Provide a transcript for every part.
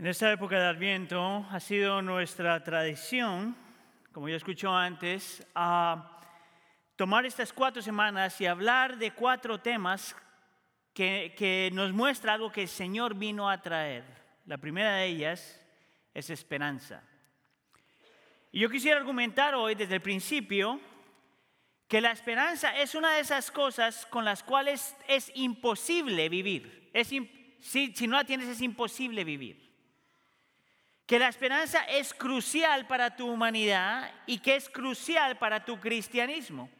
En esta época de Adviento ha sido nuestra tradición, como ya escuchó antes, a tomar estas cuatro semanas y hablar de cuatro temas que, nos muestra algo que el Señor vino a traer. La primera de ellas es esperanza. Y yo quisiera argumentar hoy desde el principio que la esperanza es una de esas cosas con las cuales es imposible vivir. Si, si no la tienes es imposible vivir que la esperanza es crucial para tu humanidad y que es crucial para tu cristianismo.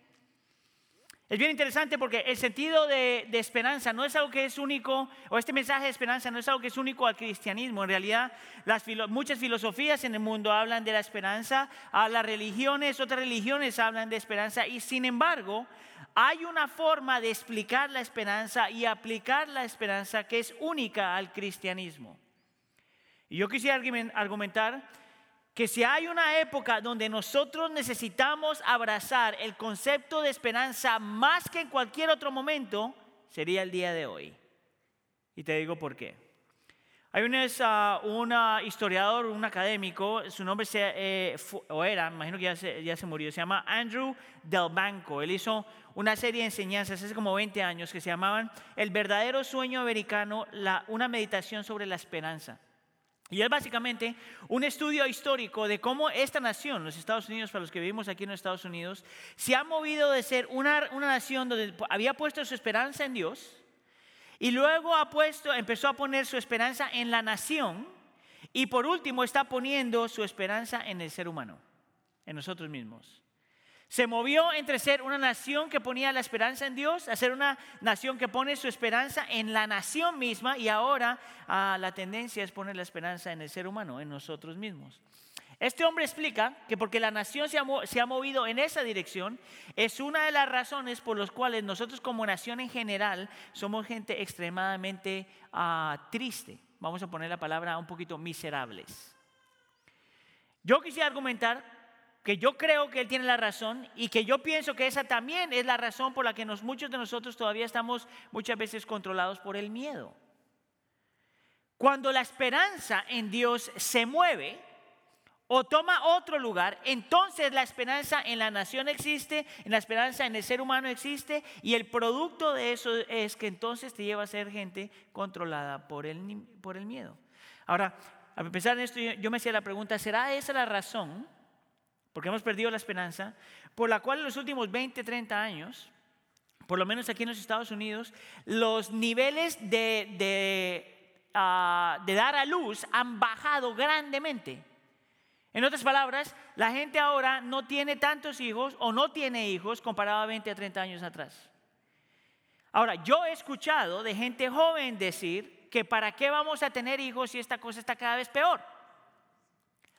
Es bien interesante porque el sentido de, esperanza no es algo que es único, o este mensaje de esperanza no es algo que es único al cristianismo. En realidad, muchas filosofías en el mundo hablan de la esperanza, a las religiones, otras religiones hablan de esperanza, y sin embargo, hay una forma de explicar la esperanza y aplicar la esperanza que es única al cristianismo. Y yo quisiera argumentar que si hay una época donde nosotros necesitamos abrazar el concepto de esperanza más que en cualquier otro momento, sería el día de hoy. Y te digo por qué. Hay un, uh, historiador, un académico, su nombre se, eh, era, imagino que ya se, ya se murió, se llama Andrew Del Banco. Él hizo una serie de enseñanzas hace como 20 años que se llamaban El verdadero sueño americano, una meditación sobre la esperanza. Y es básicamente un estudio histórico de cómo esta nación, los Estados Unidos, para los que vivimos aquí en los Estados Unidos, se ha movido de ser una, una nación donde había puesto su esperanza en Dios y luego ha puesto, empezó a poner su esperanza en la nación y por último está poniendo su esperanza en el ser humano, en nosotros mismos. Se movió entre ser una nación que ponía la esperanza en Dios a ser una nación que pone su esperanza en la nación misma y ahora ah, la tendencia es poner la esperanza en el ser humano, en nosotros mismos. Este hombre explica que porque la nación se ha, movido en esa dirección, es una de las razones por las cuales nosotros como nación en general somos gente extremadamente ah, triste. Vamos a poner la palabra un poquito miserables. Yo quisiera argumentar que yo creo que Él tiene la razón y que yo pienso que esa también es la razón por la que muchos de nosotros todavía estamos muchas veces controlados por el miedo. Cuando la esperanza en Dios se mueve o toma otro lugar, entonces la esperanza en la nación existe, en la esperanza en el ser humano existe y el producto de eso es que entonces te lleva a ser gente controlada por el, por el miedo. Ahora, a pesar de esto, yo me hacía la pregunta, ¿será esa la razón? Porque hemos perdido la esperanza, por la cual en los últimos 20, 30 años, por lo menos aquí en los Estados Unidos, los niveles de, ah, de, dar a luz han bajado grandemente. En otras palabras, la gente ahora no tiene tantos hijos o no tiene hijos comparado a 20 a 30 años atrás. Ahora, yo he escuchado de gente joven decir que para qué vamos a tener hijos si esta cosa está cada vez peor.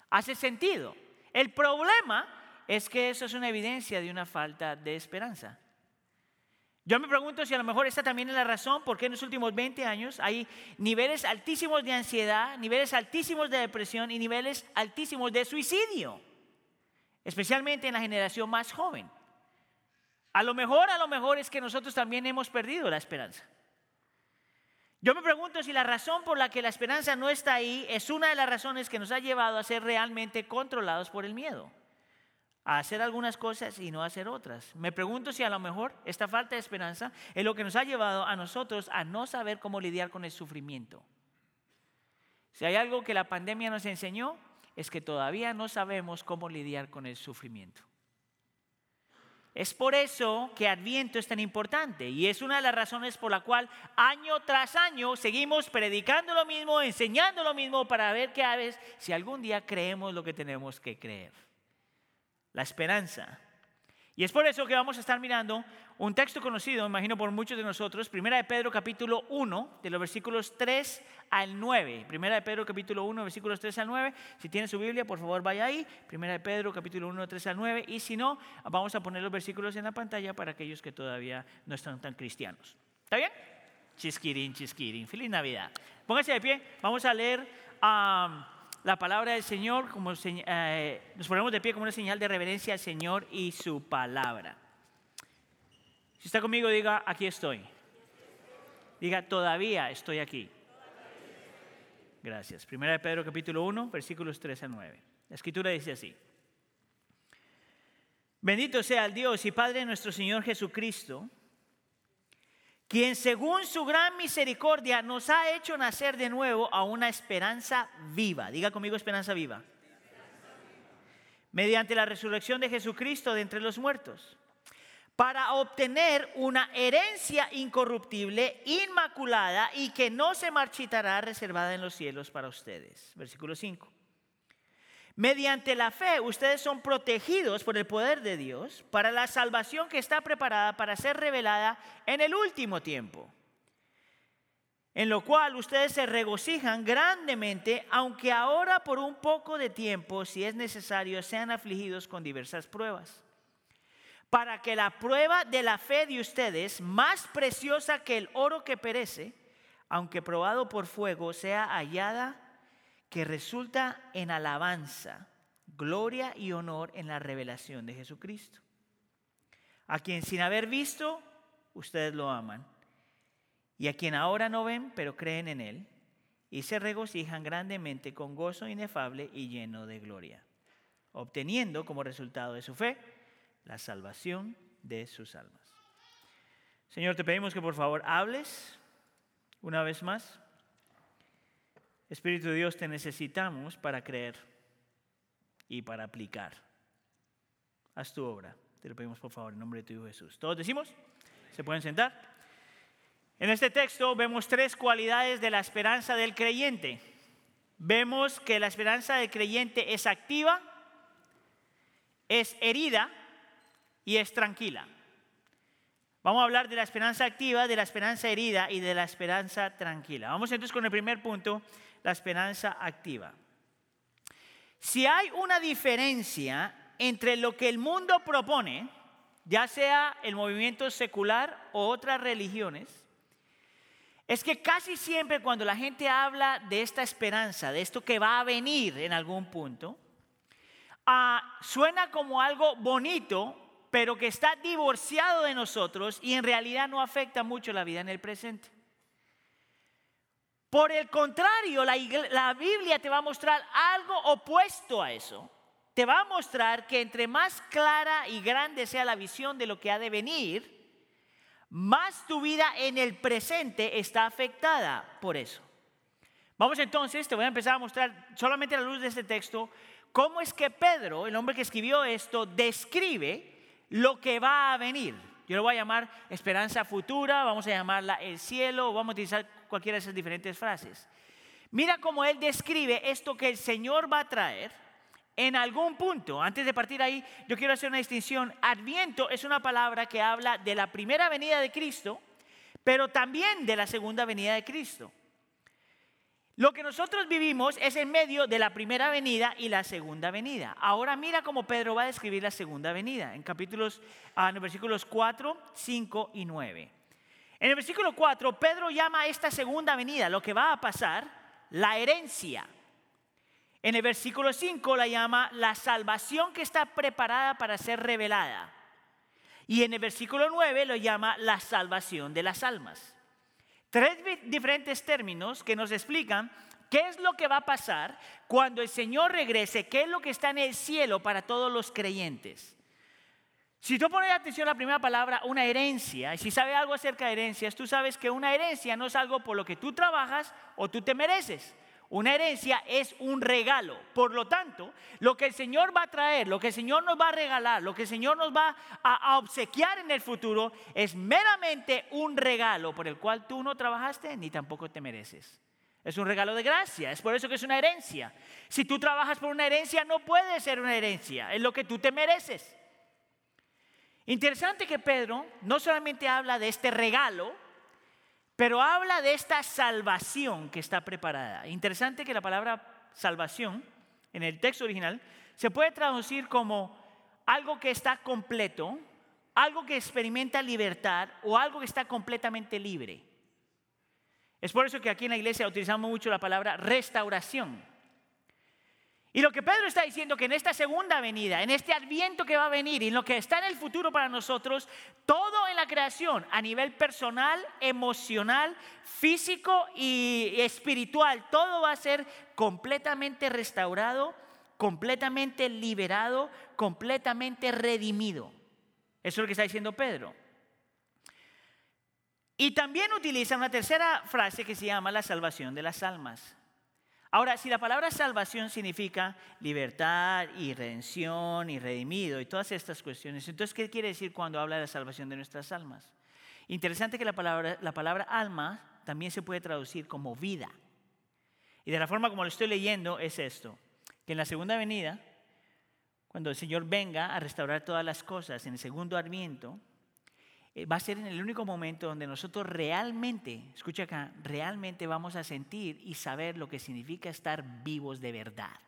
Hace sentido. El problema es que eso es una evidencia de una falta de esperanza. Yo me pregunto si a lo mejor esta también es la razón por qué en los últimos 20 años hay niveles altísimos de ansiedad, niveles altísimos de depresión y niveles altísimos de suicidio, especialmente en la generación más joven. A lo mejor, a lo mejor es que nosotros también hemos perdido la esperanza. Yo me pregunto si la razón por la que la esperanza no está ahí es una de las razones que nos ha llevado a ser realmente controlados por el miedo, a hacer algunas cosas y no hacer otras. Me pregunto si a lo mejor esta falta de esperanza es lo que nos ha llevado a nosotros a no saber cómo lidiar con el sufrimiento. Si hay algo que la pandemia nos enseñó, es que todavía no sabemos cómo lidiar con el sufrimiento. Es por eso que Adviento es tan importante y es una de las razones por la cual año tras año seguimos predicando lo mismo, enseñando lo mismo para ver qué veces si algún día creemos lo que tenemos que creer. La esperanza. Y es por eso que vamos a estar mirando un texto conocido, imagino por muchos de nosotros, Primera de Pedro capítulo 1, de los versículos 3 al 9. Primera de Pedro capítulo 1, versículos 3 al 9. Si tiene su Biblia, por favor vaya ahí. Primera de Pedro capítulo 1, 3 al 9. Y si no, vamos a poner los versículos en la pantalla para aquellos que todavía no están tan cristianos. ¿Está bien? Chisquirín, chisquirín. Feliz Navidad. Póngase de pie. Vamos a leer la palabra del Señor. Como, eh, nos ponemos de pie como una señal de reverencia al Señor y su palabra. Si está conmigo, diga, aquí estoy. Diga, todavía estoy aquí. Gracias. Primera de Pedro capítulo 1, versículos 3 a 9. La escritura dice así. Bendito sea el Dios y Padre nuestro Señor Jesucristo, quien según su gran misericordia nos ha hecho nacer de nuevo a una esperanza viva. Diga conmigo esperanza viva. Mediante la resurrección de Jesucristo de entre los muertos para obtener una herencia incorruptible, inmaculada y que no se marchitará reservada en los cielos para ustedes. Versículo 5. Mediante la fe ustedes son protegidos por el poder de Dios para la salvación que está preparada para ser revelada en el último tiempo, en lo cual ustedes se regocijan grandemente, aunque ahora por un poco de tiempo, si es necesario, sean afligidos con diversas pruebas. Para que la prueba de la fe de ustedes, más preciosa que el oro que perece, aunque probado por fuego, sea hallada que resulta en alabanza, gloria y honor en la revelación de Jesucristo, a quien sin haber visto, ustedes lo aman, y a quien ahora no ven, pero creen en Él, y se regocijan grandemente con gozo inefable y lleno de gloria, obteniendo como resultado de su fe, la salvación de sus almas. Señor, te pedimos que por favor hables una vez más. Espíritu de Dios, te necesitamos para creer y para aplicar. Haz tu obra. Te lo pedimos por favor en nombre de tu Hijo Jesús. ¿Todos decimos? ¿Se pueden sentar? En este texto vemos tres cualidades de la esperanza del creyente. Vemos que la esperanza del creyente es activa, es herida y es tranquila. Vamos a hablar de la esperanza activa, de la esperanza herida y de la esperanza tranquila. Vamos entonces con el primer punto, la esperanza activa. Si hay una diferencia entre lo que el mundo propone, ya sea el movimiento secular o otras religiones, es que casi siempre cuando la gente habla de esta esperanza, de esto que va a venir en algún punto, ah, suena como algo bonito pero que está divorciado de nosotros y en realidad no afecta mucho la vida en el presente. Por el contrario, la, Biblia te va a mostrar algo opuesto a eso. Te va a mostrar que entre más clara y grande sea la visión de lo que ha de venir, más tu vida en el presente está afectada por eso. Vamos entonces, te voy a empezar a mostrar solamente a la luz de este texto, cómo es que Pedro, el hombre que escribió esto, describe lo que va a venir. Yo lo voy a llamar esperanza futura, vamos a llamarla el cielo, vamos a utilizar cualquiera de esas diferentes frases. Mira cómo él describe esto que el Señor va a traer en algún punto. Antes de partir ahí, yo quiero hacer una distinción. Adviento es una palabra que habla de la primera venida de Cristo, pero también de la segunda venida de Cristo. Lo que nosotros vivimos es en medio de la primera venida y la segunda venida. Ahora mira cómo Pedro va a describir la segunda venida en capítulos, ah, en versículos 4, 5 y 9. En el versículo 4, Pedro llama a esta segunda venida, lo que va a pasar, la herencia. En el versículo 5 la llama la salvación que está preparada para ser revelada. Y en el versículo 9 lo llama la salvación de las almas. Tres diferentes términos que nos explican qué es lo que va a pasar cuando el Señor regrese, qué es lo que está en el cielo para todos los creyentes. Si tú pones atención a la primera palabra, una herencia, y si sabes algo acerca de herencias, tú sabes que una herencia no es algo por lo que tú trabajas o tú te mereces. Una herencia es un regalo. Por lo tanto, lo que el Señor va a traer, lo que el Señor nos va a regalar, lo que el Señor nos va a, obsequiar en el futuro es meramente un regalo por el cual tú no trabajaste ni tampoco te mereces. Es un regalo de gracia, es por eso que es una herencia. Si tú trabajas por una herencia, no puede ser una herencia, es lo que tú te mereces. Interesante que Pedro no solamente habla de este regalo, pero habla de esta salvación que está preparada. Interesante que la palabra salvación en el texto original se puede traducir como algo que está completo, algo que experimenta libertad o algo que está completamente libre. Es por eso que aquí en la iglesia utilizamos mucho la palabra restauración. Y lo que Pedro está diciendo que en esta segunda venida, en este adviento que va a venir y en lo que está en el futuro para nosotros, todo en la creación, a nivel personal, emocional, físico y espiritual, todo va a ser completamente restaurado, completamente liberado, completamente redimido. Eso es lo que está diciendo Pedro. Y también utiliza una tercera frase que se llama la salvación de las almas. Ahora, si la palabra salvación significa libertad y redención y redimido y todas estas cuestiones, entonces, ¿qué quiere decir cuando habla de la salvación de nuestras almas? Interesante que la palabra, la palabra alma también se puede traducir como vida. Y de la forma como lo estoy leyendo es esto, que en la segunda venida, cuando el Señor venga a restaurar todas las cosas, en el segundo adviento, va a ser en el único momento donde nosotros realmente, escucha acá, realmente vamos a sentir y saber lo que significa estar vivos de verdad.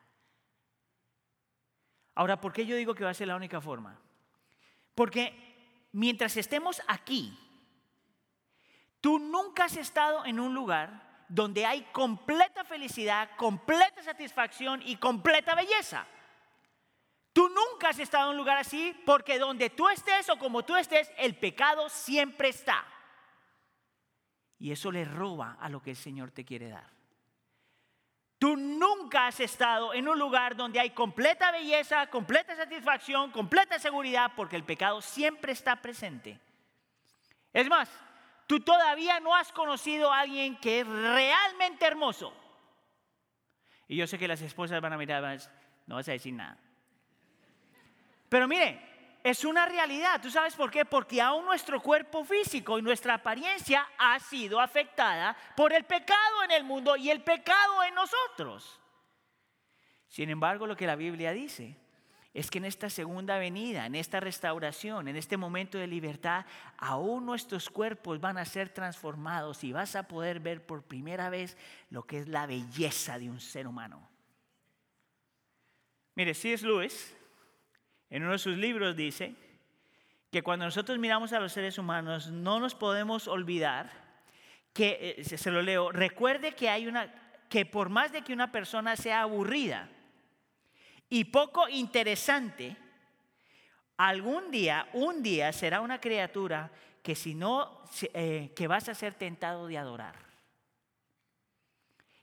Ahora, ¿por qué yo digo que va a ser la única forma? Porque mientras estemos aquí, tú nunca has estado en un lugar donde hay completa felicidad, completa satisfacción y completa belleza. Tú nunca has estado en un lugar así porque donde tú estés o como tú estés, el pecado siempre está. Y eso le roba a lo que el Señor te quiere dar. Tú nunca has estado en un lugar donde hay completa belleza, completa satisfacción, completa seguridad, porque el pecado siempre está presente. Es más, tú todavía no has conocido a alguien que es realmente hermoso. Y yo sé que las esposas van a mirar, no vas a decir nada. Pero mire, es una realidad. ¿Tú sabes por qué? Porque aún nuestro cuerpo físico y nuestra apariencia ha sido afectada por el pecado en el mundo y el pecado en nosotros. Sin embargo, lo que la Biblia dice es que en esta segunda venida, en esta restauración, en este momento de libertad, aún nuestros cuerpos van a ser transformados y vas a poder ver por primera vez lo que es la belleza de un ser humano. Mire, es Lewis en uno de sus libros dice que cuando nosotros miramos a los seres humanos no nos podemos olvidar que, eh, se lo leo, recuerde que hay una, que por más de que una persona sea aburrida y poco interesante, algún día, un día será una criatura que si no, eh, que vas a ser tentado de adorar.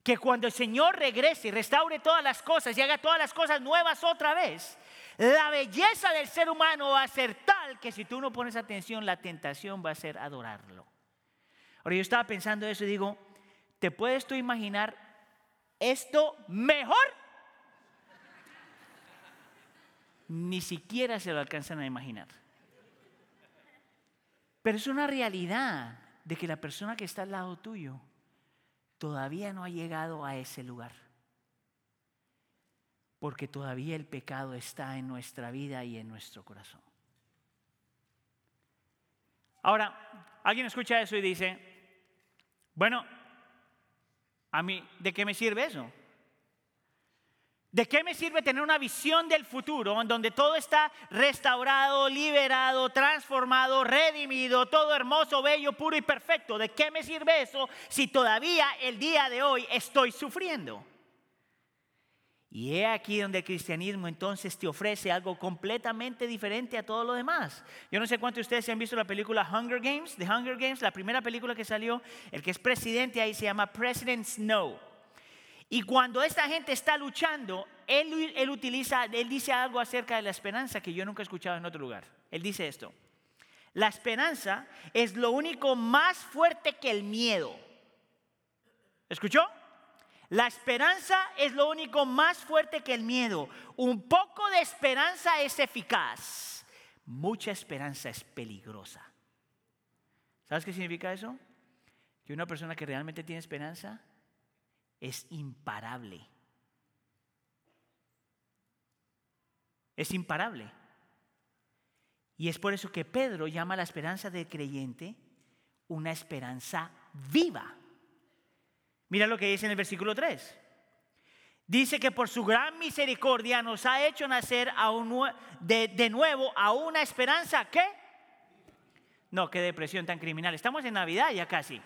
Que cuando el Señor regrese y restaure todas las cosas y haga todas las cosas nuevas otra vez, la belleza del ser humano va a ser tal que si tú no pones atención, la tentación va a ser adorarlo. Ahora yo estaba pensando eso y digo, ¿te puedes tú imaginar esto mejor? Ni siquiera se lo alcanzan a imaginar. Pero es una realidad de que la persona que está al lado tuyo todavía no ha llegado a ese lugar porque todavía el pecado está en nuestra vida y en nuestro corazón. Ahora, alguien escucha eso y dice, bueno, a mí, ¿de qué me sirve eso? ¿De qué me sirve tener una visión del futuro en donde todo está restaurado, liberado, transformado, redimido, todo hermoso, bello, puro y perfecto? ¿De qué me sirve eso si todavía el día de hoy estoy sufriendo? Y he aquí donde el cristianismo entonces te ofrece algo completamente diferente a todo lo demás. Yo no sé cuántos de ustedes han visto la película Hunger Games, The Hunger Games, la primera película que salió, el que es presidente ahí se llama President Snow. Y cuando esta gente está luchando, él, él utiliza, él dice algo acerca de la esperanza que yo nunca he escuchado en otro lugar. Él dice esto, la esperanza es lo único más fuerte que el miedo. ¿Escuchó? La esperanza es lo único más fuerte que el miedo. Un poco de esperanza es eficaz. Mucha esperanza es peligrosa. ¿Sabes qué significa eso? Que una persona que realmente tiene esperanza es imparable. Es imparable. Y es por eso que Pedro llama la esperanza del creyente una esperanza viva. Mira lo que dice en el versículo 3. Dice que por su gran misericordia nos ha hecho nacer de, nuevo a una esperanza. ¿Qué? No, qué depresión tan criminal. Estamos en Navidad ya casi.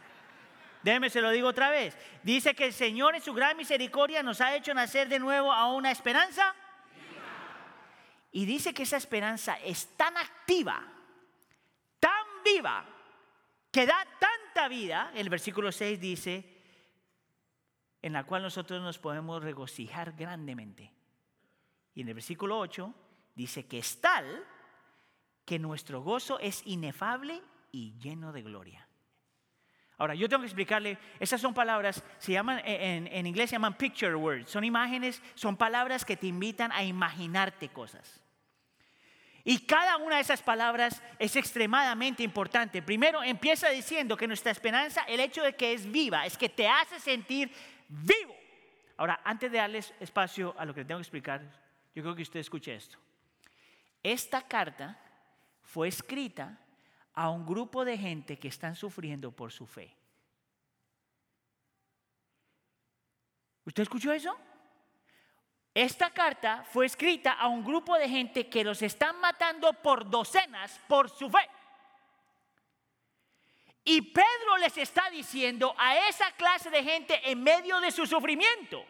Déjeme se lo digo otra vez. Dice que el Señor en su gran misericordia nos ha hecho nacer de nuevo a una esperanza. Y dice que esa esperanza es tan activa, tan viva, que da tanta vida. El versículo 6 dice, en la cual nosotros nos podemos regocijar grandemente. Y en el versículo 8 dice que es tal que nuestro gozo es inefable y lleno de gloria. Ahora, yo tengo que explicarle, esas son palabras, se llaman, en, en, inglés se llaman picture words, son imágenes, son palabras que te invitan a imaginarte cosas. Y cada una de esas palabras es extremadamente importante. Primero empieza diciendo que nuestra esperanza, el hecho de que es viva, es que te hace sentir vivo. Ahora, antes de darles espacio a lo que tengo que explicar, yo creo que usted escuche esto. Esta carta fue escrita a un grupo de gente que están sufriendo por su fe. ¿Usted escuchó eso? Esta carta fue escrita a un grupo de gente que los están matando por docenas por su fe. Y Pedro les está diciendo a esa clase de gente en medio de su sufrimiento,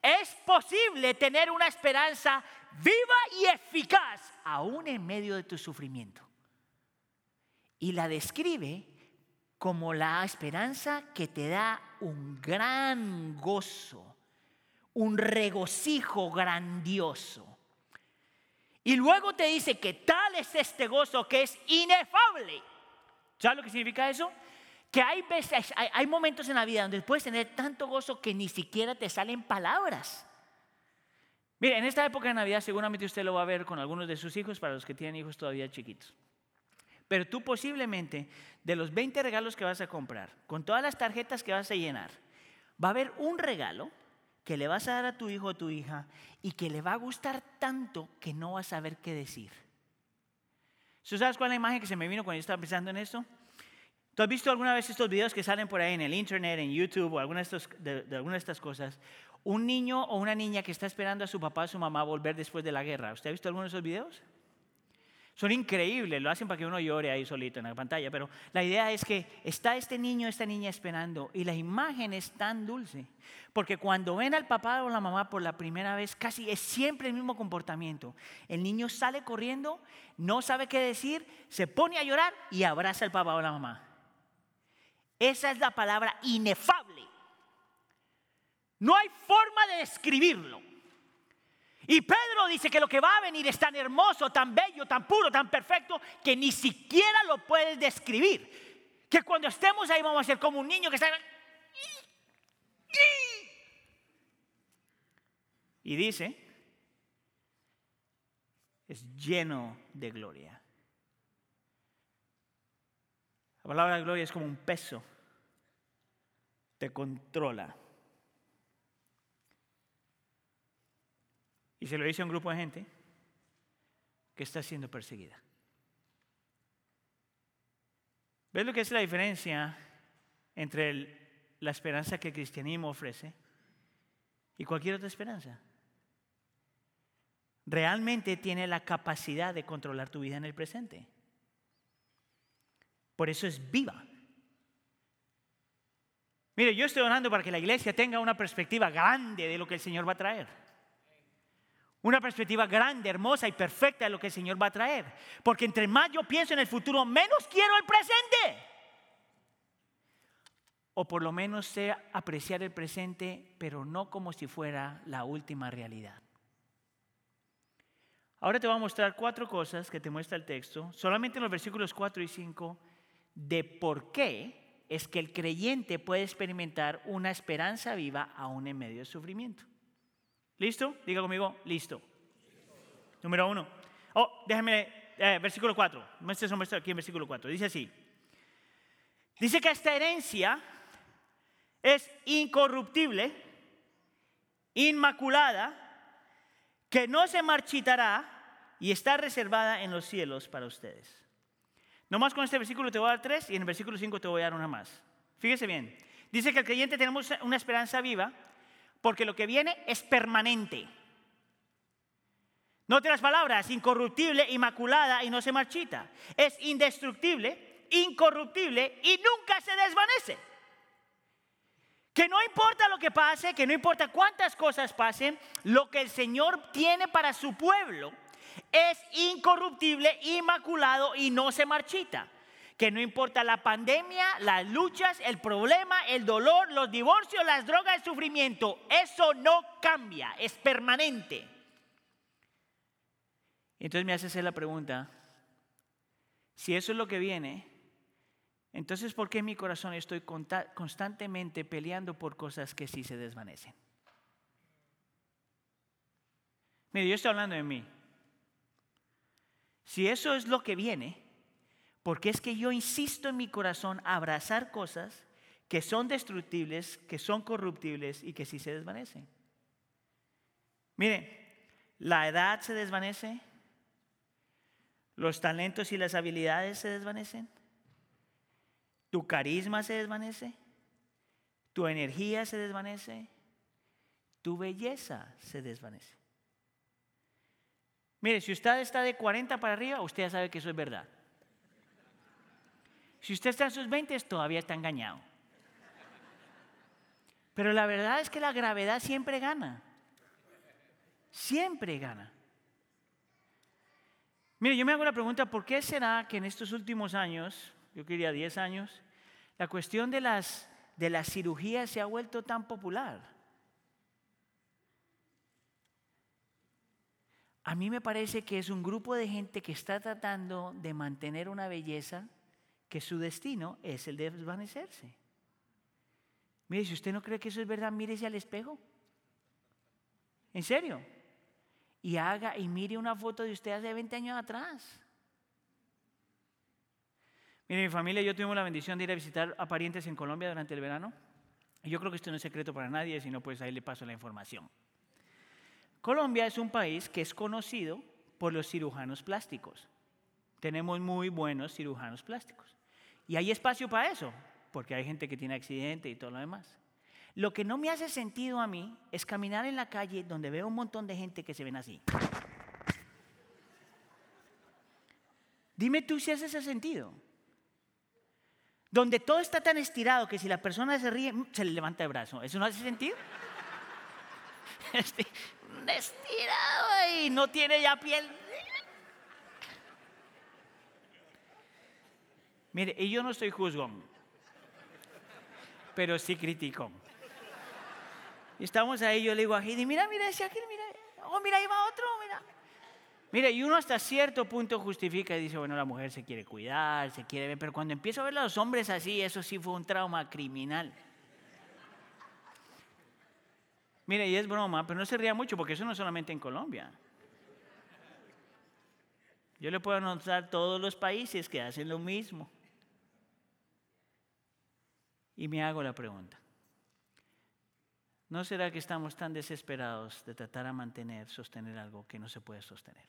es posible tener una esperanza viva y eficaz aún en medio de tu sufrimiento. Y la describe como la esperanza que te da un gran gozo, un regocijo grandioso. Y luego te dice que tal es este gozo que es inefable ¿Sabes lo que significa eso? Que hay veces, hay, momentos en la vida donde puedes tener tanto gozo que ni siquiera te salen palabras. Mire, en esta época de Navidad seguramente usted lo va a ver con algunos de sus hijos, para los que tienen hijos todavía chiquitos. Pero tú posiblemente, de los 20 regalos que vas a comprar, con todas las tarjetas que vas a llenar, va a haber un regalo que le vas a dar a tu hijo o tu hija y que le va a gustar tanto que no vas a saber qué decir. ¿Sabes cuál es la imagen que se me vino cuando yo estaba pensando en esto? ¿Tú has visto alguna vez estos videos que salen por ahí en el internet, en YouTube o alguna de, alguna de estas cosas? Un niño o una niña que está esperando a su papá o su mamá volver después de la guerra. ¿Usted ha visto alguno de esos videos? Son increíbles, lo hacen para que uno llore ahí solito en la pantalla, pero la idea es que está este niño, esta niña esperando y la imagen es tan dulce, porque cuando ven al papá o la mamá por la primera vez, casi es siempre el mismo comportamiento. El niño sale corriendo, no sabe qué decir, se pone a llorar y abraza al papá o la mamá. Esa es la palabra inefable. No hay forma de describirlo. Y Pedro dice que lo que va a venir es tan hermoso, tan bello, tan puro, tan perfecto, que ni siquiera lo puedes describir. Que cuando estemos ahí vamos a ser como un niño que está... Y dice, es lleno de gloria. La palabra gloria es como un peso, te controla. Y se lo dice a un grupo de gente que está siendo perseguida. ¿Ves lo que es la diferencia entre la esperanza que el cristianismo ofrece y cualquier otra esperanza? Realmente tiene la capacidad de controlar tu vida en el presente. Por eso es viva. Mire, yo estoy orando para que la iglesia tenga una perspectiva grande de lo que el Señor va a traer. Una perspectiva grande, hermosa y perfecta de lo que el Señor va a traer. Porque entre más yo pienso en el futuro, menos quiero el presente. O por lo menos sé apreciar el presente, pero no como si fuera la última realidad. Ahora te voy a mostrar cuatro cosas que te muestra el texto, solamente en los versículos 4 y 5, de por qué es que el creyente puede experimentar una esperanza viva aún en medio del sufrimiento. ¿Listo? Diga conmigo, listo. Número uno. Oh, déjame, eh, versículo 4. Muestre aquí en versículo 4. Dice así. Dice que esta herencia es incorruptible, inmaculada, que no se marchitará y está reservada en los cielos para ustedes. Nomás con este versículo te voy a dar tres y en el versículo 5 te voy a dar una más. Fíjese bien. Dice que el creyente tenemos una esperanza viva porque lo que viene es permanente. Note las palabras, incorruptible, inmaculada y no se marchita. Es indestructible, incorruptible y nunca se desvanece. Que no importa lo que pase, que no importa cuántas cosas pasen, lo que el Señor tiene para su pueblo es incorruptible, inmaculado y no se marchita. Que no importa la pandemia, las luchas, el problema, el dolor, los divorcios, las drogas, el sufrimiento, eso no cambia, es permanente. Entonces me hace la pregunta, si eso es lo que viene, entonces ¿por qué en mi corazón estoy constantemente peleando por cosas que sí se desvanecen? Mire, yo estoy hablando de mí. Si eso es lo que viene, porque es que yo insisto en mi corazón a abrazar cosas que son destructibles, que son corruptibles y que sí se desvanecen. Mire, la edad se desvanece, los talentos y las habilidades se desvanecen. Tu carisma se desvanece. Tu energía se desvanece. Tu belleza se desvanece. Mire, si usted está de 40 para arriba, usted sabe que eso es verdad. Si usted está en sus 20, todavía está engañado. Pero la verdad es que la gravedad siempre gana. Siempre gana. Mire, yo me hago la pregunta, ¿por qué será que en estos últimos años, yo quería 10 años, la cuestión de las, de las cirugías se ha vuelto tan popular? A mí me parece que es un grupo de gente que está tratando de mantener una belleza que su destino es el de desvanecerse. Mire, si usted no cree que eso es verdad, mírese al espejo. ¿En serio? y haga y mire una foto de usted hace 20 años atrás. Mire, mi familia y yo tuvimos la bendición de ir a visitar a parientes en Colombia durante el verano. Yo creo que esto no es secreto para nadie, sino pues ahí le paso la información. Colombia es un país que es conocido por los cirujanos plásticos. Tenemos muy buenos cirujanos plásticos. Y hay espacio para eso, porque hay gente que tiene accidente y todo lo demás. Lo que no me hace sentido a mí es caminar en la calle donde veo un montón de gente que se ven así. Dime tú si hace ese sentido. Donde todo está tan estirado que si la persona se ríe, mm, se le levanta el brazo. ¿Eso no hace sentido? estirado y no tiene ya piel. Mire, y yo no estoy juzgón, pero sí critico. Estamos ahí, yo le digo a Heidi, mira, mira ese aquí, mira, oh, mira, ahí va otro, mira. Mira, y uno hasta cierto punto justifica y dice, bueno, la mujer se quiere cuidar, se quiere ver, pero cuando empiezo a ver a los hombres así, eso sí fue un trauma criminal. Mire, y es broma, pero no se ría mucho porque eso no es solamente en Colombia. Yo le puedo anotar todos los países que hacen lo mismo. Y me hago la pregunta. ¿No será que estamos tan desesperados de tratar a mantener, sostener algo que no se puede sostener?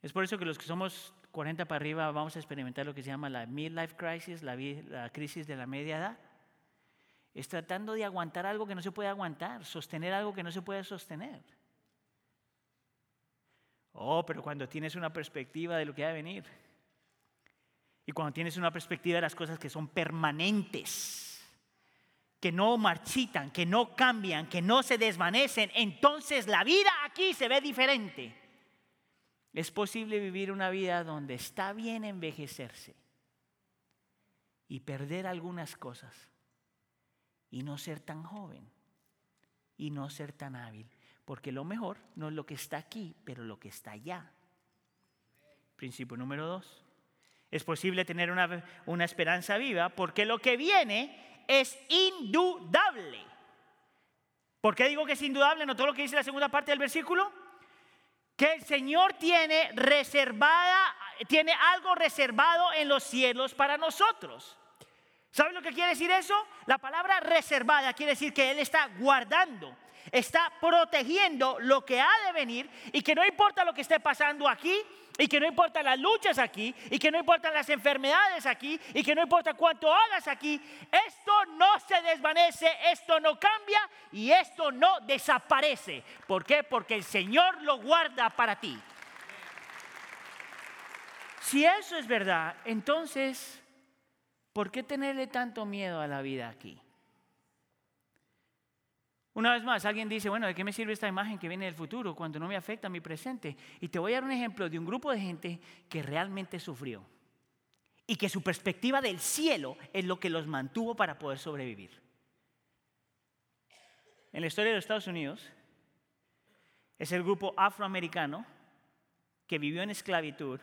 Es por eso que los que somos 40 para arriba vamos a experimentar lo que se llama la midlife crisis, la, la crisis de la media edad. Es tratando de aguantar algo que no se puede aguantar, sostener algo que no se puede sostener. Oh, pero cuando tienes una perspectiva de lo que va a venir y cuando tienes una perspectiva de las cosas que son permanentes, que no marchitan, que no cambian, que no se desvanecen, entonces la vida aquí se ve diferente. Es posible vivir una vida donde está bien envejecerse y perder algunas cosas y no ser tan joven y no ser tan hábil, porque lo mejor no es lo que está aquí, pero lo que está allá. Principio número dos. Es posible tener una, una esperanza viva porque lo que viene es indudable. ¿Por qué digo que es indudable? ¿No todo lo que dice la segunda parte del versículo? Que el Señor tiene reservada, tiene algo reservado en los cielos para nosotros. ¿Saben lo que quiere decir eso? La palabra reservada quiere decir que Él está guardando, está protegiendo lo que ha de venir y que no importa lo que esté pasando aquí, y que no importa las luchas aquí, y que no importan las enfermedades aquí, y que no importa cuánto hagas aquí, esto no se desvanece, esto no cambia y esto no desaparece. ¿Por qué? Porque el Señor lo guarda para ti. Si eso es verdad, entonces ¿Por qué tenerle tanto miedo a la vida aquí? Una vez más, alguien dice, bueno, ¿de qué me sirve esta imagen que viene del futuro cuando no me afecta mi presente? Y te voy a dar un ejemplo de un grupo de gente que realmente sufrió y que su perspectiva del cielo es lo que los mantuvo para poder sobrevivir. En la historia de los Estados Unidos es el grupo afroamericano que vivió en esclavitud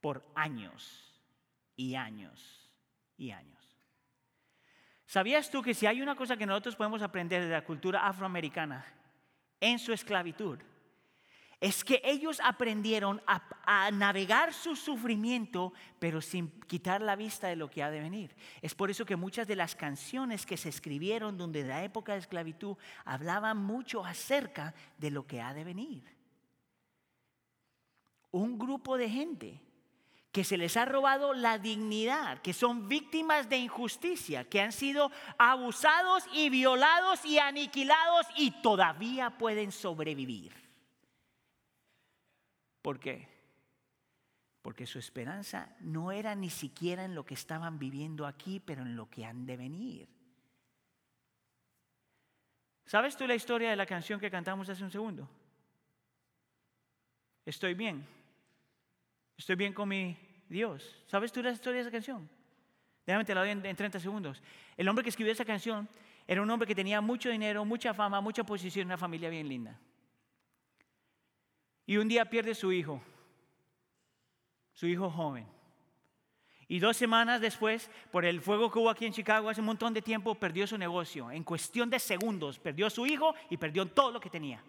por años y años y años. ¿Sabías tú que si hay una cosa que nosotros podemos aprender de la cultura afroamericana en su esclavitud, es que ellos aprendieron a, navegar su sufrimiento, pero sin quitar la vista de lo que ha de venir. Es por eso que muchas de las canciones que se escribieron durante la época de esclavitud hablaban mucho acerca de lo que ha de venir. Un grupo de gente que se les ha robado la dignidad, que son víctimas de injusticia, que han sido abusados y violados y aniquilados y todavía pueden sobrevivir. ¿Por qué? Porque su esperanza no era ni siquiera en lo que estaban viviendo aquí, pero en lo que han de venir. ¿Sabes tú la historia de la canción que cantamos hace un segundo? Estoy bien. Estoy bien con mi Dios. ¿Sabes tú la historia de esa canción? Déjame te la doy en, 30 segundos. El hombre que escribió esa canción era un hombre que tenía mucho dinero, mucha fama, mucha posición, una familia bien linda. Y un día pierde su hijo, su hijo joven. Y dos semanas después, por el fuego que hubo aquí en Chicago hace un montón de tiempo, perdió su negocio. En cuestión de segundos, perdió a su hijo y perdió todo lo que tenía.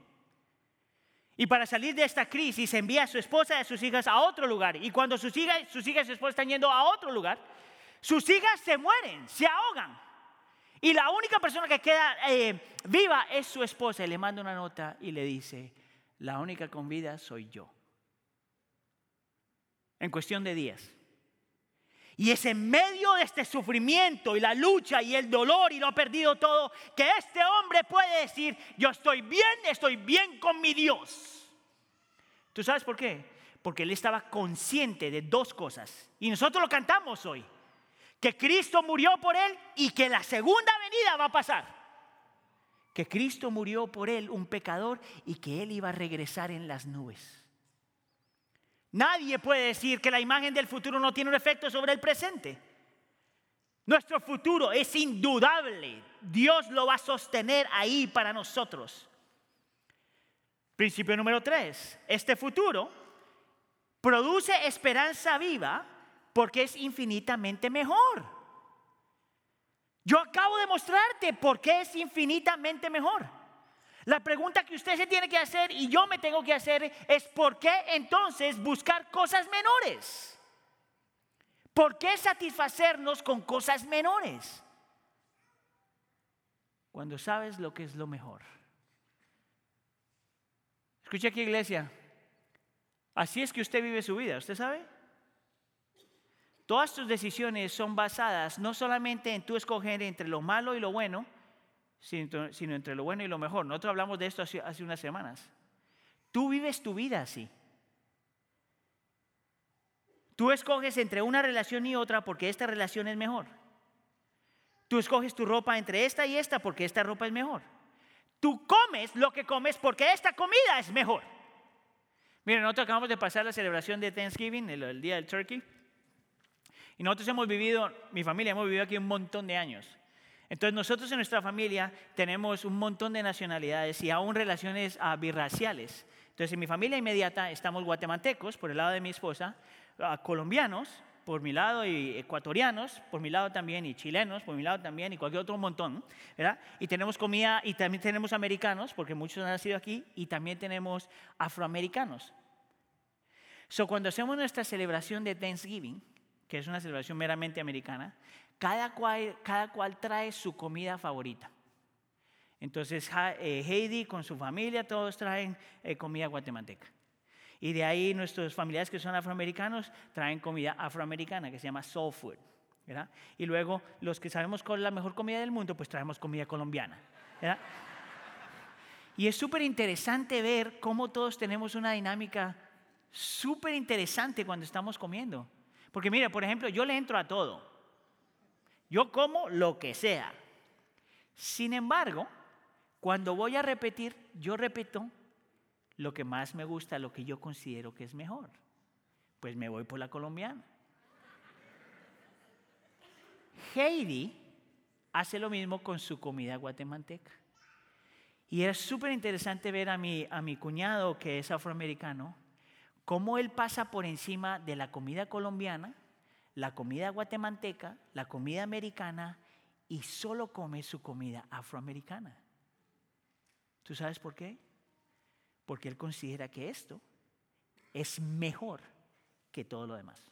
Y para salir de esta crisis envía a su esposa y a sus hijas a otro lugar. Y cuando sus hijas, sus hijas y su esposa están yendo a otro lugar, sus hijas se mueren, se ahogan. Y la única persona que queda eh, viva es su esposa. Y le manda una nota y le dice, la única con vida soy yo. En cuestión de días. Y es en medio de este sufrimiento y la lucha y el dolor y lo ha perdido todo que este hombre puede decir, yo estoy bien, estoy bien con mi Dios. ¿Tú sabes por qué? Porque él estaba consciente de dos cosas. Y nosotros lo cantamos hoy. Que Cristo murió por él y que la segunda venida va a pasar. Que Cristo murió por él, un pecador, y que él iba a regresar en las nubes. Nadie puede decir que la imagen del futuro no tiene un efecto sobre el presente. Nuestro futuro es indudable. Dios lo va a sostener ahí para nosotros. Principio número tres. Este futuro produce esperanza viva porque es infinitamente mejor. Yo acabo de mostrarte por qué es infinitamente mejor. La pregunta que usted se tiene que hacer y yo me tengo que hacer es ¿por qué entonces buscar cosas menores? ¿Por qué satisfacernos con cosas menores? Cuando sabes lo que es lo mejor. Escuche aquí iglesia. Así es que usted vive su vida, ¿usted sabe? Todas tus decisiones son basadas no solamente en tu escoger entre lo malo y lo bueno, sino, entre lo bueno y lo mejor. Nosotros hablamos de esto hace, unas semanas. Tú vives tu vida así. Tú escoges entre una relación y otra porque esta relación es mejor. Tú escoges tu ropa entre esta y esta porque esta ropa es mejor. Tú comes lo que comes porque esta comida es mejor. Miren, nosotros acabamos de pasar la celebración de Thanksgiving, el día del turkey. Y nosotros hemos vivido, mi familia hemos vivido aquí un montón de años. Entonces nosotros en nuestra familia tenemos un montón de nacionalidades y aún relaciones uh, birraciales. Entonces en mi familia inmediata estamos guatemaltecos por el lado de mi esposa, ah, colombianos por mi lado y ecuatorianos por mi lado también y chilenos por mi lado también y cualquier otro montón, ¿verdad? Y tenemos comida y también tenemos americanos porque muchos han nacido aquí y también tenemos afroamericanos. So cuando hacemos nuestra celebración de Thanksgiving, que es una celebración meramente americana, cada cual, cada cual trae su comida favorita. Entonces eh, Heidi con su familia, todos traen eh, comida guatemalteca. Y de ahí nuestros familiares que son afroamericanos traen comida afroamericana que se llama soul food. Y luego los que sabemos cuál es la mejor comida del mundo, pues traemos comida colombiana. Y es súper interesante ver cómo todos tenemos una dinámica súper interesante cuando estamos comiendo. Porque mira, por ejemplo, yo le entro a todo. Yo como lo que sea. Sin embargo, cuando voy a repetir, yo repito lo que más me gusta, lo que yo considero que es mejor. Pues me voy por la colombiana. Heidi hace lo mismo con su comida guatemalteca. Y es súper interesante ver a mi, a mi cuñado, que es afroamericano, cómo él pasa por encima de la comida colombiana, la comida guatemalteca, la comida americana y solo come su comida afroamericana. ¿Tú sabes por qué? Porque él considera que esto es mejor que todo lo demás.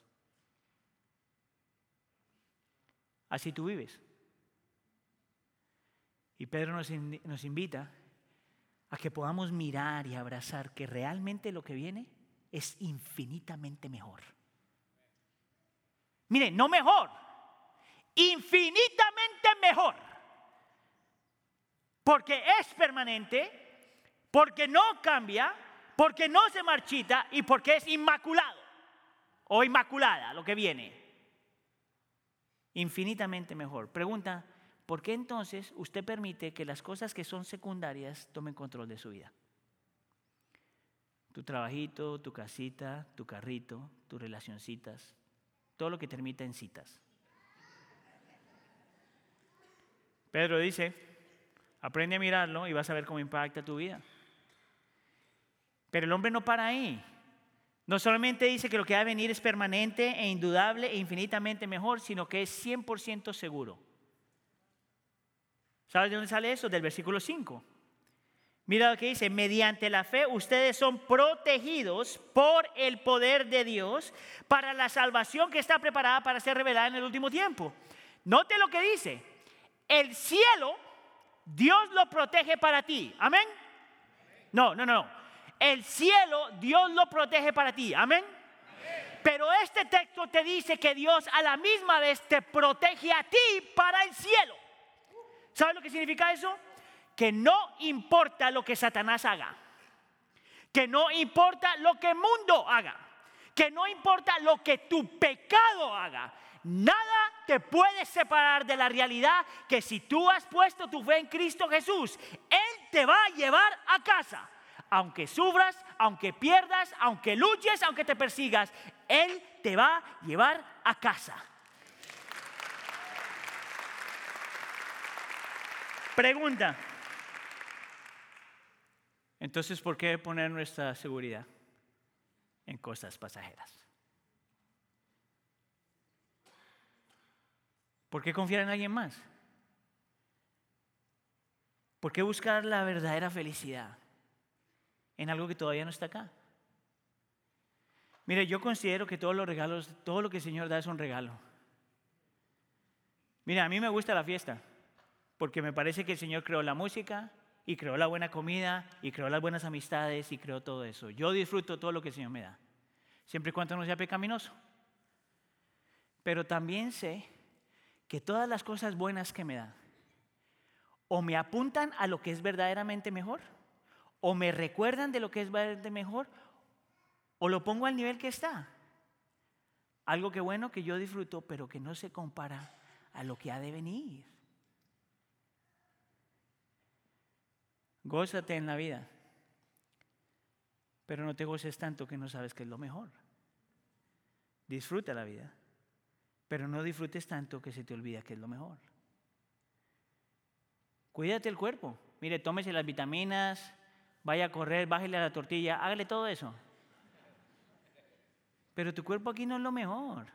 Así tú vives. Y Pedro nos, nos invita a que podamos mirar y abrazar que realmente lo que viene es infinitamente mejor. Mire, no mejor, infinitamente mejor. Porque es permanente, porque no cambia, porque no se marchita y porque es inmaculado o inmaculada lo que viene. Infinitamente mejor. Pregunta, ¿por qué entonces usted permite que las cosas que son secundarias tomen control de su vida? Tu trabajito, tu casita, tu carrito, tus relacioncitas, todo lo que termina en citas. Pedro dice, aprende a mirarlo y vas a ver cómo impacta tu vida. Pero el hombre no para ahí. No solamente dice que lo que va a venir es permanente e indudable e infinitamente mejor, sino que es 100% seguro. ¿Sabes de dónde sale eso? Del versículo 5. Mira lo que dice, mediante la fe ustedes son protegidos por el poder de Dios para la salvación que está preparada para ser revelada en el último tiempo. Note lo que dice, el cielo Dios lo protege para ti. Amén. No, no, no. El cielo Dios lo protege para ti. Amén. Pero este texto te dice que Dios a la misma vez te protege a ti para el cielo. ¿Sabes lo que significa eso? Que no importa lo que Satanás haga, que no importa lo que el mundo haga, que no importa lo que tu pecado haga, nada te puede separar de la realidad que si tú has puesto tu fe en Cristo Jesús, Él te va a llevar a casa. Aunque sufras, aunque pierdas, aunque luches, aunque te persigas, Él te va a llevar a casa. Pregunta. Entonces, ¿por qué poner nuestra seguridad en cosas pasajeras? ¿Por qué confiar en alguien más? ¿Por qué buscar la verdadera felicidad en algo que todavía no está acá? Mire, yo considero que todos los regalos, todo lo que el Señor da es un regalo. Mire, a mí me gusta la fiesta porque me parece que el Señor creó la música y creó la buena comida y creó las buenas amistades y creó todo eso. Yo disfruto todo lo que el Señor me da, siempre y cuando no sea pecaminoso. Pero también sé que todas las cosas buenas que me da o me apuntan a lo que es verdaderamente mejor, o me recuerdan de lo que es verdaderamente mejor, o lo pongo al nivel que está. Algo que bueno que yo disfruto, pero que no se compara a lo que ha de venir. Gózate en la vida, pero no te goces tanto que no sabes qué es lo mejor. Disfruta la vida, pero no disfrutes tanto que se te olvida qué es lo mejor. Cuídate el cuerpo. Mire, tómese las vitaminas, vaya a correr, bájale a la tortilla, hágale todo eso. Pero tu cuerpo aquí no es lo mejor.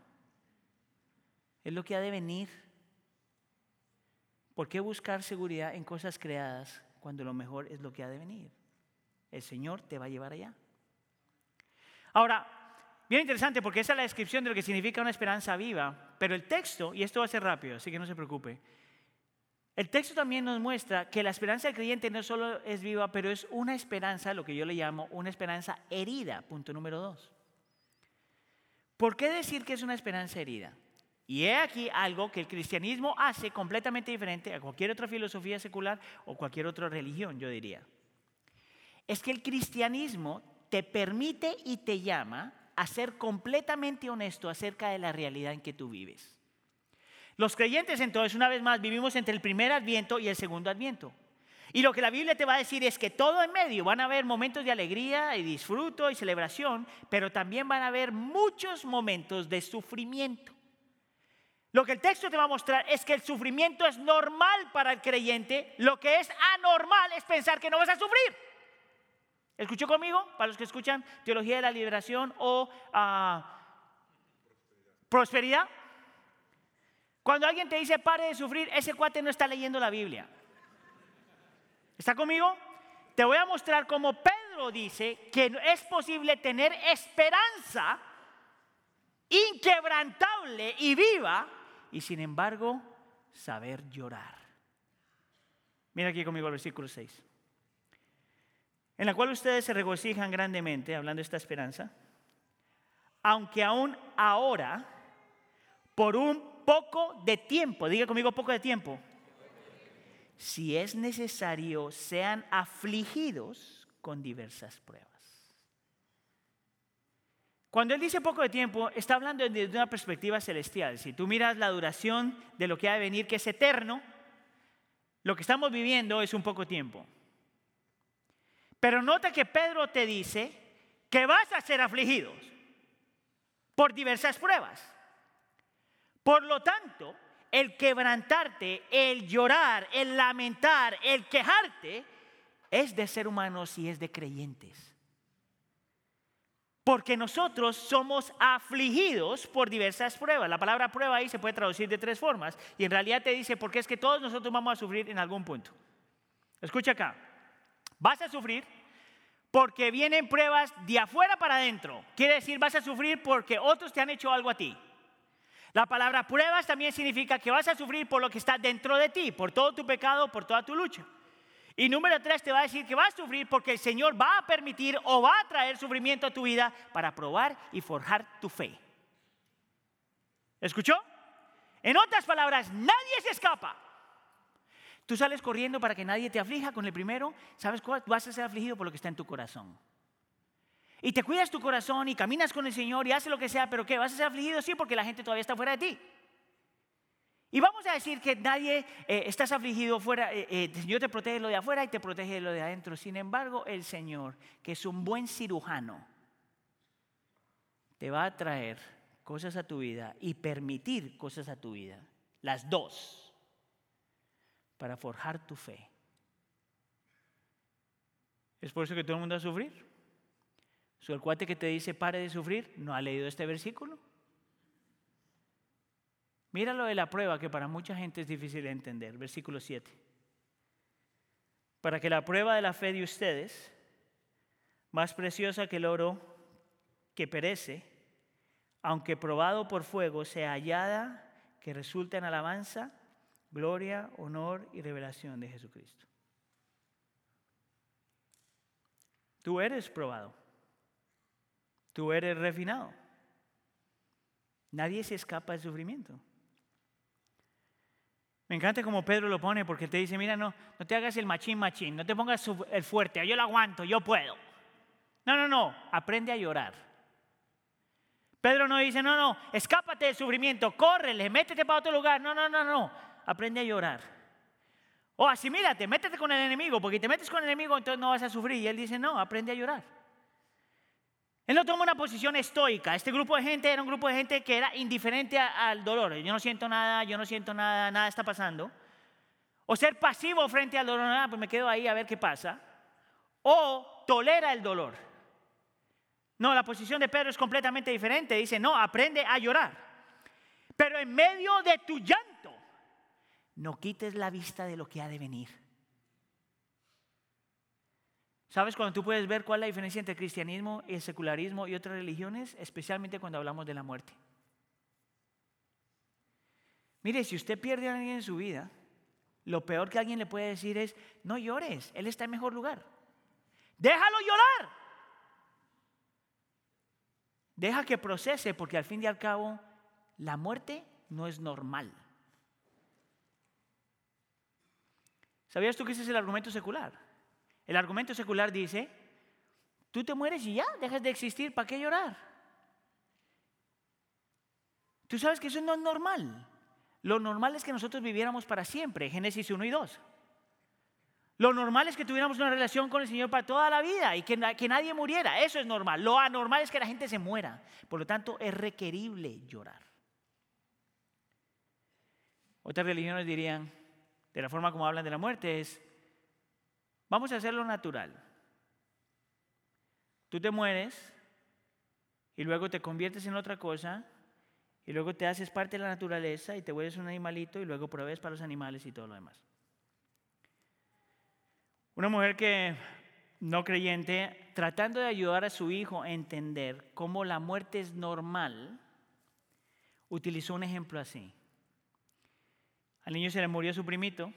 Es lo que ha de venir. ¿Por qué buscar seguridad en cosas creadas cuando lo mejor es lo que ha de venir. El Señor te va a llevar allá. Ahora, bien interesante porque esa es la descripción de lo que significa una esperanza viva, pero el texto, y esto va a ser rápido, así que no se preocupe, el texto también nos muestra que la esperanza del creyente no solo es viva, pero es una esperanza, lo que yo le llamo una esperanza herida, punto número dos. ¿Por qué decir que es una esperanza herida? Y he aquí algo que el cristianismo hace completamente diferente a cualquier otra filosofía secular o cualquier otra religión, yo diría. Es que el cristianismo te permite y te llama a ser completamente honesto acerca de la realidad en que tú vives. Los creyentes entonces, una vez más, vivimos entre el primer adviento y el segundo adviento. Y lo que la Biblia te va a decir es que todo en medio van a haber momentos de alegría y disfruto y celebración, pero también van a haber muchos momentos de sufrimiento. Lo que el texto te va a mostrar es que el sufrimiento es normal para el creyente, lo que es anormal es pensar que no vas a sufrir. ¿Escuchó conmigo? Para los que escuchan Teología de la Liberación o ah, prosperidad. Cuando alguien te dice pare de sufrir, ese cuate no está leyendo la Biblia. ¿Está conmigo? Te voy a mostrar cómo Pedro dice que es posible tener esperanza inquebrantable y viva y sin embargo saber llorar. Mira aquí conmigo el versículo 6. En la cual ustedes se regocijan grandemente, hablando de esta esperanza, aunque aún ahora, por un poco de tiempo, diga conmigo poco de tiempo, si es necesario, sean afligidos con diversas pruebas. Cuando él dice poco de tiempo, está hablando desde una perspectiva celestial. Si tú miras la duración de lo que ha de venir, que es eterno, lo que estamos viviendo es un poco tiempo. Pero nota que Pedro te dice que vas a ser afligidos por diversas pruebas. Por lo tanto, el quebrantarte, el llorar, el lamentar, el quejarte, es de ser humanos y es de creyentes. Porque nosotros somos afligidos por diversas pruebas. La palabra prueba ahí se puede traducir de tres formas. Y en realidad te dice, porque es que todos nosotros vamos a sufrir en algún punto. Escucha acá. Vas a sufrir porque vienen pruebas de afuera para adentro. Quiere decir, vas a sufrir porque otros te han hecho algo a ti. La palabra pruebas también significa que vas a sufrir por lo que está dentro de ti, por todo tu pecado, por toda tu lucha. Y número tres te va a decir que vas a sufrir porque el Señor va a permitir o va a traer sufrimiento a tu vida para probar y forjar tu fe. ¿Escuchó? En otras palabras, nadie se escapa. Tú sales corriendo para que nadie te aflija con el primero. ¿Sabes cuál? Vas a ser afligido por lo que está en tu corazón. Y te cuidas tu corazón y caminas con el Señor y haces lo que sea, pero ¿qué? ¿Vas a ser afligido? Sí, porque la gente todavía está fuera de ti. Y vamos a decir que nadie eh, estás afligido fuera, eh, eh, te protege lo de afuera y te protege lo de adentro. Sin embargo, el Señor, que es un buen cirujano, te va a traer cosas a tu vida y permitir cosas a tu vida. Las dos. Para forjar tu fe. Es por eso que todo el mundo va a sufrir. el cuate que te dice pare de sufrir no ha leído este versículo. Mira lo de la prueba que para mucha gente es difícil de entender. Versículo 7. Para que la prueba de la fe de ustedes, más preciosa que el oro que perece, aunque probado por fuego, sea hallada que resulte en alabanza, gloria, honor y revelación de Jesucristo. Tú eres probado. Tú eres refinado. Nadie se escapa del sufrimiento. Me encanta como Pedro lo pone porque te dice, mira, no, no te hagas el machín machín, no te pongas el fuerte, yo lo aguanto, yo puedo. No, no, no, aprende a llorar. Pedro no dice, no, no, escápate del sufrimiento, córrele, métete para otro lugar. No, no, no, no, aprende a llorar. O asimílate, métete con el enemigo, porque te metes con el enemigo entonces no vas a sufrir. Y él dice, no, aprende a llorar. Él no toma una posición estoica. Este grupo de gente era un grupo de gente que era indiferente al dolor. Yo no siento nada, yo no siento nada, nada está pasando. O ser pasivo frente al dolor, nada, pues me quedo ahí a ver qué pasa. O tolera el dolor. No, la posición de Pedro es completamente diferente. Dice, no, aprende a llorar. Pero en medio de tu llanto, no quites la vista de lo que ha de venir. ¿Sabes cuando tú puedes ver cuál es la diferencia entre cristianismo y secularismo y otras religiones? Especialmente cuando hablamos de la muerte. Mire, si usted pierde a alguien en su vida, lo peor que alguien le puede decir es, no llores, Él está en mejor lugar. Déjalo llorar. Deja que procese porque al fin y al cabo la muerte no es normal. ¿Sabías tú que ese es el argumento secular? El argumento secular dice, tú te mueres y ya, dejas de existir, ¿para qué llorar? Tú sabes que eso no es normal. Lo normal es que nosotros viviéramos para siempre, Génesis 1 y 2. Lo normal es que tuviéramos una relación con el Señor para toda la vida y que, que, nadie muriera. Eso es normal. Lo anormal es que la gente se muera. Por lo tanto, es requerible llorar. Otras religiones dirían, de la forma como hablan de la muerte, es, vamos a hacerlo natural. Tú te mueres y luego te conviertes en otra cosa y luego te haces parte de la naturaleza y te vuelves un animalito y luego provees para los animales y todo lo demás. Una mujer que no creyente, tratando de ayudar a su hijo a entender cómo la muerte es normal, utilizó un ejemplo así. Al niño se le murió su primito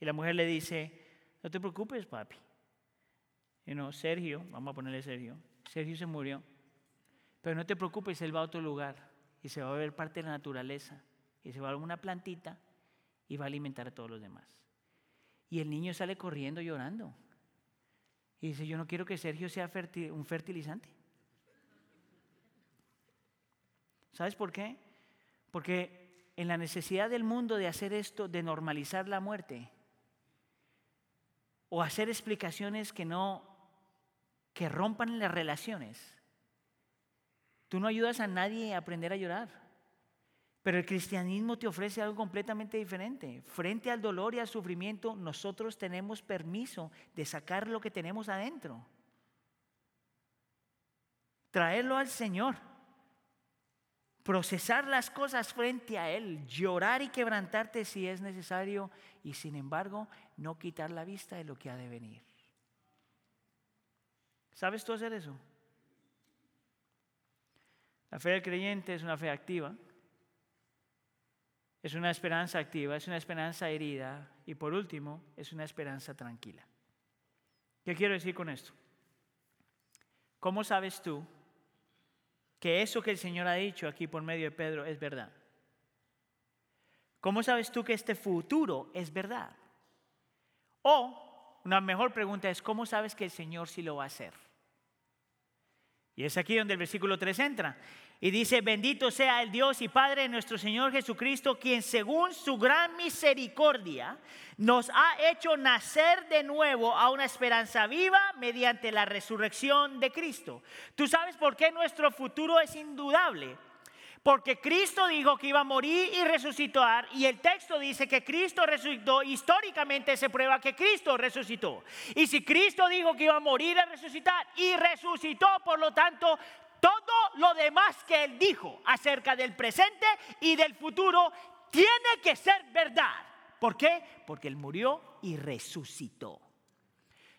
y la mujer le dice, no te preocupes, papi. Y no, Sergio, vamos a ponerle Sergio, Sergio se murió, pero no te preocupes, él va a otro lugar y se va a ver parte de la naturaleza y se va a una plantita y va a alimentar a todos los demás. Y el niño sale corriendo llorando. Y dice, yo no quiero que Sergio sea un fertilizante. ¿Sabes por qué? Porque en la necesidad del mundo de hacer esto, de normalizar la muerte, o hacer explicaciones que no, que rompan las relaciones, tú no ayudas a nadie a aprender a llorar. Pero el cristianismo te ofrece algo completamente diferente. Frente al dolor y al sufrimiento, nosotros tenemos permiso de sacar lo que tenemos adentro. Traerlo al Señor. Procesar las cosas frente a Él. Llorar y quebrantarte si es necesario. Y sin embargo, no quitar la vista de lo que ha de venir. ¿Sabes tú hacer eso? La fe del creyente es una fe activa. Es una esperanza activa, es una esperanza herida y por último es una esperanza tranquila. ¿Qué quiero decir con esto? ¿Cómo sabes tú que eso que el Señor ha dicho aquí por medio de Pedro es verdad? ¿Cómo sabes tú que este futuro es verdad? O una mejor pregunta es, ¿cómo sabes que el Señor sí lo va a hacer? Y es aquí donde el versículo 3 entra. Y dice, bendito sea el Dios y Padre de nuestro Señor Jesucristo, quien según su gran misericordia nos ha hecho nacer de nuevo a una esperanza viva mediante la resurrección de Cristo. ¿Tú sabes por qué nuestro futuro es indudable? Porque Cristo dijo que iba a morir y resucitar y el texto dice que Cristo resucitó, históricamente se prueba que Cristo resucitó. Y si Cristo dijo que iba a morir y resucitar y resucitó, por lo tanto, todo lo demás que Él dijo acerca del presente y del futuro tiene que ser verdad. ¿Por qué? Porque Él murió y resucitó.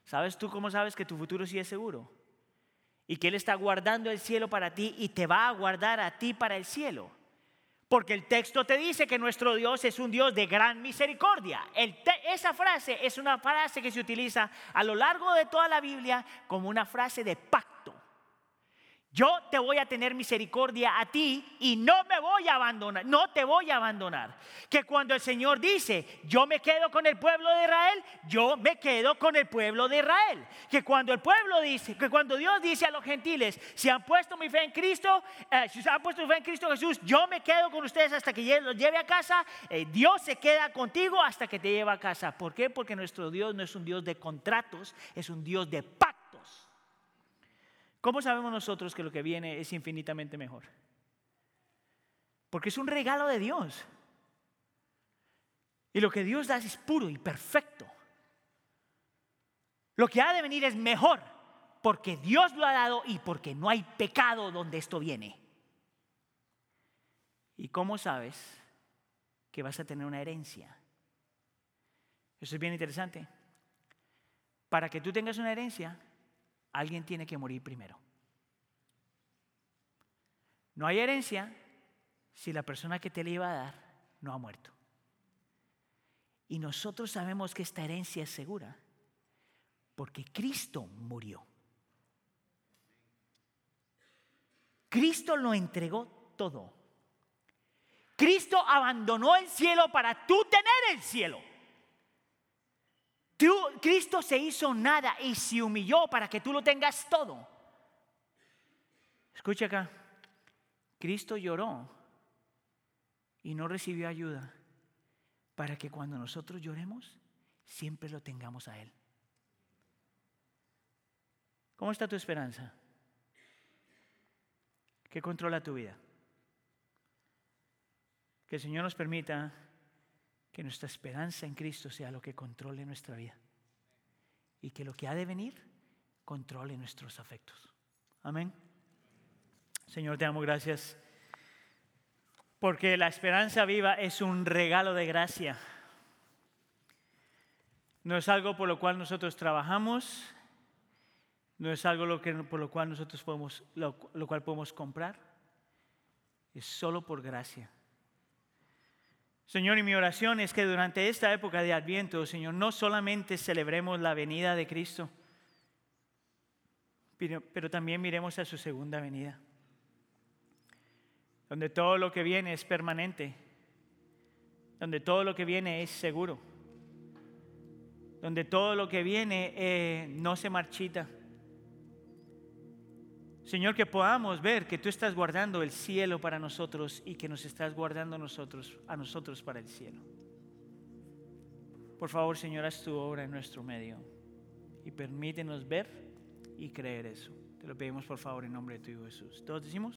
¿Sabes tú cómo sabes que tu futuro sí es seguro? Y que Él está guardando el cielo para ti y te va a guardar a ti para el cielo. Porque el texto te dice que nuestro Dios es un Dios de gran misericordia. esa frase es una frase que se utiliza a lo largo de toda la Biblia como una frase de pacto. Yo te voy a tener misericordia a ti y no me voy a abandonar, no te voy a abandonar. Que cuando el Señor dice, yo me quedo con el pueblo de Israel, yo me quedo con el pueblo de Israel. Que cuando el pueblo dice, que cuando Dios dice a los gentiles, si han puesto mi fe en Cristo, eh, si han puesto mi fe en Cristo Jesús, yo me quedo con ustedes hasta que los lleve a casa, eh, Dios se queda contigo hasta que te lleve a casa. ¿Por qué? Porque nuestro Dios no es un Dios de contratos, es un Dios de pacto. ¿Cómo sabemos nosotros que lo que viene es infinitamente mejor? Porque es un regalo de Dios. Y lo que Dios da es puro y perfecto. Lo que ha de venir es mejor porque Dios lo ha dado y porque no hay pecado donde esto viene. ¿Y cómo sabes que vas a tener una herencia? Eso es bien interesante. Para que tú tengas una herencia, alguien tiene que morir primero. No hay herencia si la persona que te la iba a dar no ha muerto. Y nosotros sabemos que esta herencia es segura porque Cristo murió. Cristo lo entregó todo. Cristo abandonó el cielo para tú tener el cielo. Cristo se hizo nada y se humilló para que tú lo tengas todo. Escucha acá. Cristo lloró y no recibió ayuda para que cuando nosotros lloremos, siempre lo tengamos a Él. ¿Cómo está tu esperanza? ¿Qué controla tu vida? Que el Señor nos permita que nuestra esperanza en Cristo sea lo que controle nuestra vida. Y que lo que ha de venir controle nuestros afectos. Amén. Señor, te amo, gracias. Porque la esperanza viva es un regalo de gracia. No es algo por lo cual nosotros trabajamos, no es algo lo que, por lo cual nosotros podemos, lo, lo cual podemos comprar, es solo por gracia. Señor, y mi oración es que durante esta época de Adviento, Señor, no solamente celebremos la venida de Cristo, pero, también miremos a su segunda venida, donde todo lo que viene es permanente, donde todo lo que viene es seguro, donde todo lo que viene eh, no se marchita. Señor, que podamos ver que tú estás guardando el cielo para nosotros y que nos estás guardando nosotros, a nosotros para el cielo. Por favor, Señor, haz tu obra en nuestro medio y permítenos ver y creer eso. Te lo pedimos por favor en nombre de tu Hijo Jesús. Todos decimos.